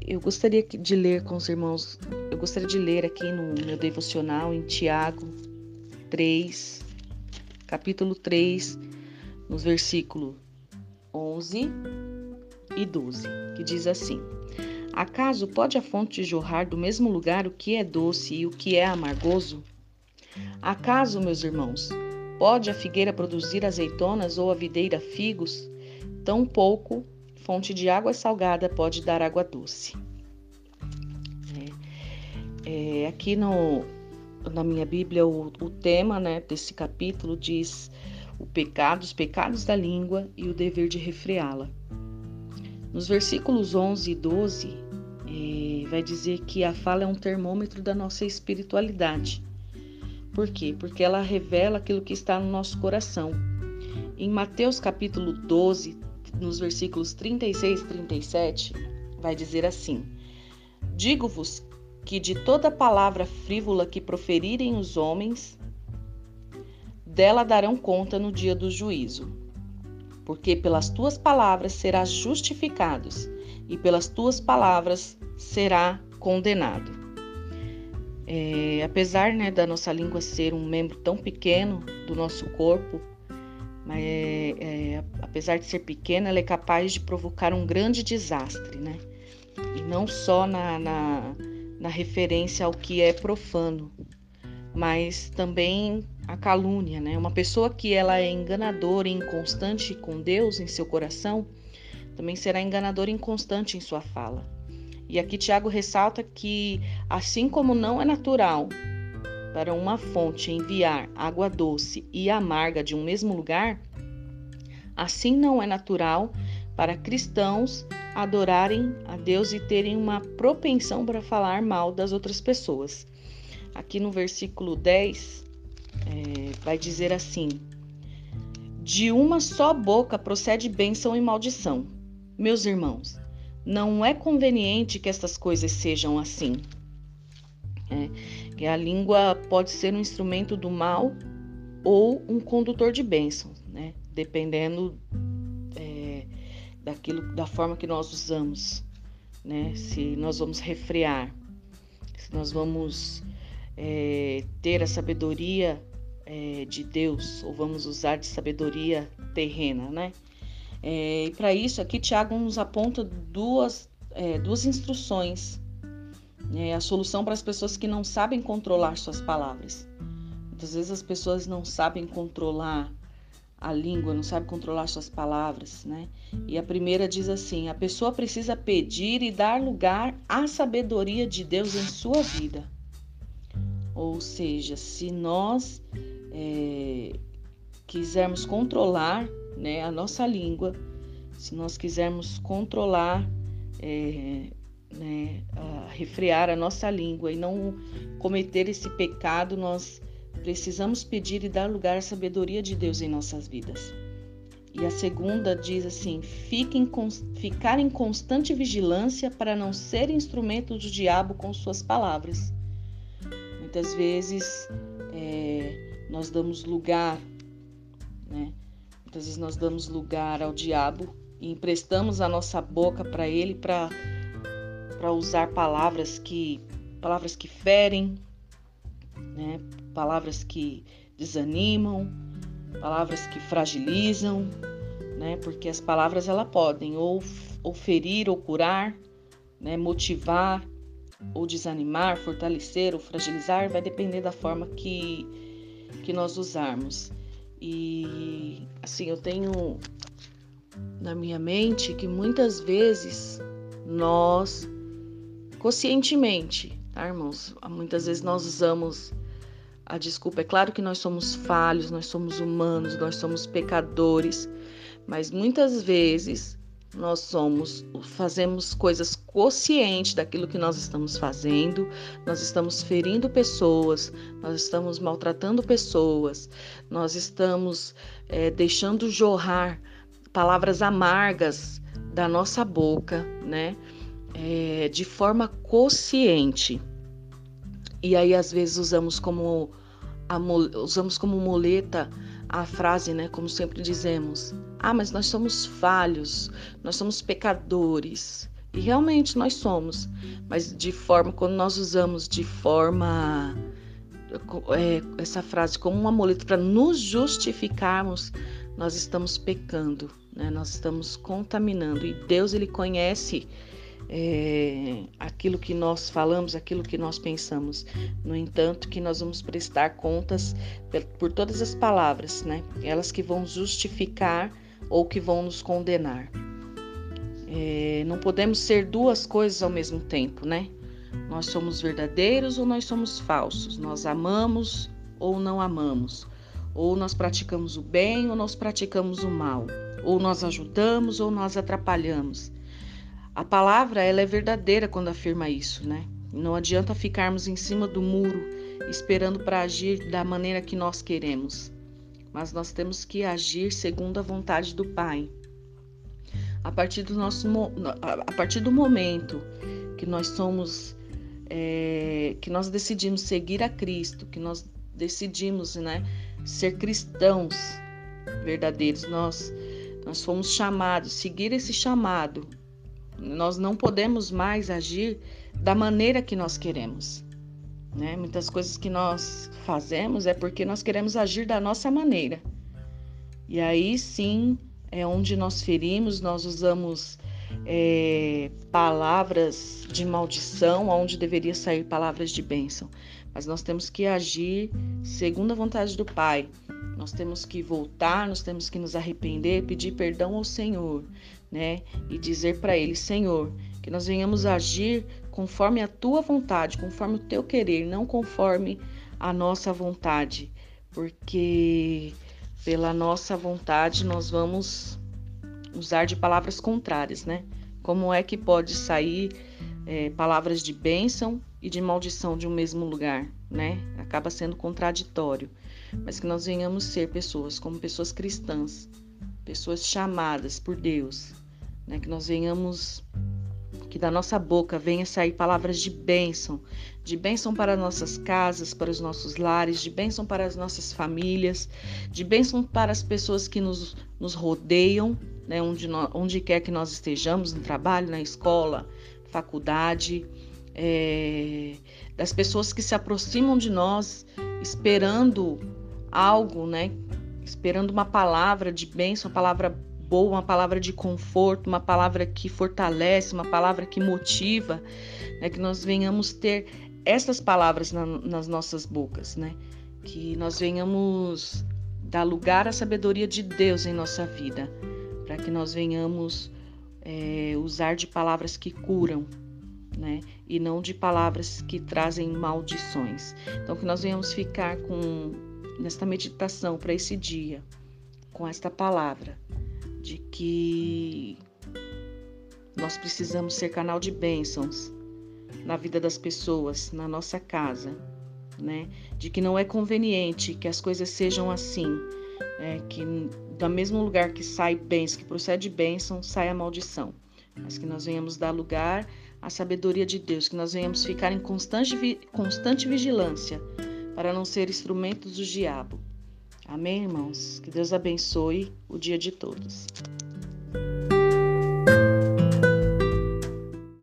Eu gostaria de ler com os irmãos, eu gostaria de ler aqui no meu devocional em Tiago 3, capítulo 3, nos versículos 11 e 12, que diz assim: Acaso pode a fonte jorrar do mesmo lugar o que é doce e o que é amargoso? Acaso, meus irmãos, pode a figueira produzir azeitonas ou a videira figos? Tampouco fonte de água salgada pode dar água doce. É, é, aqui no, na minha Bíblia, o, o tema né, desse capítulo diz o pecado, os pecados da língua e o dever de refreá-la. Nos versículos 11 e 12, é, vai dizer que a fala é um termômetro da nossa espiritualidade. Por quê? Porque ela revela aquilo que está no nosso coração. Em Mateus capítulo 12, nos versículos 36 e 37, vai dizer assim: Digo-vos que de toda palavra frívola que proferirem os homens, dela darão conta no dia do juízo. Porque pelas tuas palavras serás justificados, e pelas tuas palavras será condenado. É, apesar né, da nossa língua ser um membro tão pequeno do nosso corpo, mas é, é, apesar de ser pequena, ela é capaz de provocar um grande desastre, né? E não só na, na, na referência ao que é profano, mas também a calúnia, né? Uma pessoa que ela é enganadora e inconstante com Deus em seu coração, também será enganadora e inconstante em sua fala. E aqui Tiago ressalta que, assim como não é natural para uma fonte enviar água doce e amarga de um mesmo lugar, assim não é natural para cristãos adorarem a Deus e terem uma propensão para falar mal das outras pessoas. Aqui no versículo 10, é, vai dizer assim: De uma só boca procede bênção e maldição. Meus irmãos, não é conveniente que estas coisas sejam assim. É, que a língua pode ser um instrumento do mal ou um condutor de bênçãos, né? Dependendo é, daquilo, da forma que nós usamos, né? Se nós vamos refrear, se nós vamos é, ter a sabedoria é, de Deus ou vamos usar de sabedoria terrena, né? É, e para isso aqui Tiago nos aponta duas, é, duas instruções é a solução para as pessoas que não sabem controlar suas palavras. Muitas vezes as pessoas não sabem controlar a língua, não sabem controlar suas palavras, né? E a primeira diz assim: a pessoa precisa pedir e dar lugar à sabedoria de Deus em sua vida. Ou seja, se nós é, quisermos controlar né, a nossa língua, se nós quisermos controlar é, né, a refrear a nossa língua e não cometer esse pecado, nós precisamos pedir e dar lugar à sabedoria de Deus em nossas vidas. E a segunda diz assim: Fiquem, ficar em constante vigilância para não ser instrumento do diabo com suas palavras. Muitas vezes é, nós damos lugar, né? Muitas vezes nós damos lugar ao diabo e emprestamos a nossa boca para ele para para usar palavras que palavras que ferem, né? palavras que desanimam, palavras que fragilizam, né? Porque as palavras ela podem ou, ou ferir ou curar, né? Motivar ou desanimar, fortalecer ou fragilizar, vai depender da forma que que nós usarmos. E assim, eu tenho na minha mente que muitas vezes nós conscientemente, tá, irmãos? Muitas vezes nós usamos a desculpa. É claro que nós somos falhos, nós somos humanos, nós somos pecadores, mas muitas vezes nós somos fazemos coisas conscientes daquilo que nós estamos fazendo, nós estamos ferindo pessoas, nós estamos maltratando pessoas, nós estamos é, deixando jorrar palavras amargas da nossa boca, né? É, de forma consciente. E aí às vezes usamos como a, usamos como muleta a frase, né, como sempre dizemos: "Ah, mas nós somos falhos, nós somos pecadores". E realmente nós somos, mas de forma, quando nós usamos de forma é, essa frase como um amuleto para nos justificarmos, nós estamos pecando, né? nós estamos contaminando. E Deus, Ele conhece é, aquilo que nós falamos, aquilo que nós pensamos. No entanto, que nós vamos prestar contas por, todas as palavras, né? Elas que vão justificar ou que vão nos condenar. É, não podemos ser duas coisas ao mesmo tempo, né? Nós somos verdadeiros ou nós somos falsos? Nós amamos ou não amamos? Ou nós praticamos o bem ou nós praticamos o mal? Ou nós ajudamos ou nós atrapalhamos? A palavra ela é verdadeira quando afirma isso, né? Não adianta ficarmos em cima do muro esperando para agir da maneira que nós queremos, mas nós temos que agir segundo a vontade do Pai. A partir do nosso a partir do momento que nós somos é, que nós decidimos seguir a Cristo, que nós decidimos, né, ser cristãos verdadeiros, nós nós fomos chamados, seguir esse chamado nós não podemos mais agir da maneira que nós queremos. Né? Muitas coisas que nós fazemos é porque nós queremos agir da nossa maneira. E aí sim é onde nós ferimos, nós usamos é, palavras de maldição, onde deveria sair palavras de bênção. Mas nós temos que agir segundo a vontade do Pai. Nós temos que voltar, nós temos que nos arrepender, pedir perdão ao Senhor, né? E dizer para Ele, Senhor, que nós venhamos agir conforme a tua vontade, conforme o teu querer, não conforme a nossa vontade, porque pela nossa vontade nós vamos usar de palavras contrárias, né? Como é que pode sair é, palavras de bênção e de maldição de um mesmo lugar, né? Acaba sendo contraditório. Mas que nós venhamos ser pessoas como pessoas cristãs, pessoas chamadas por Deus, né? Que nós venhamos, que da nossa boca venha sair palavras de bênção, de bênção para nossas casas, para os nossos lares, de bênção para as nossas famílias, de bênção para as pessoas que nos, nos rodeiam, né? Onde, nós, onde quer que nós estejamos, no trabalho, na escola, faculdade. É, das pessoas que se aproximam de nós esperando algo, né? Esperando uma palavra de bênção, uma palavra boa, uma palavra de conforto, uma palavra que fortalece, uma palavra que motiva, né? que nós venhamos ter essas palavras na, nas nossas bocas, né? Que nós venhamos dar lugar à sabedoria de Deus em nossa vida, para que nós venhamos é, usar de palavras que curam, né? E não de palavras que trazem maldições. Então, que nós venhamos ficar com nesta meditação para esse dia, com esta palavra, de que nós precisamos ser canal de bênçãos na vida das pessoas, na nossa casa, né? De que não é conveniente que as coisas sejam assim, é, que do mesmo lugar que sai bênção, que procede bênção, sai a maldição. Mas que nós venhamos dar lugar à sabedoria de Deus, que nós venhamos ficar em constante, constante vigilância para não ser instrumentos do diabo Amém, irmãos? Que Deus abençoe o dia de todos.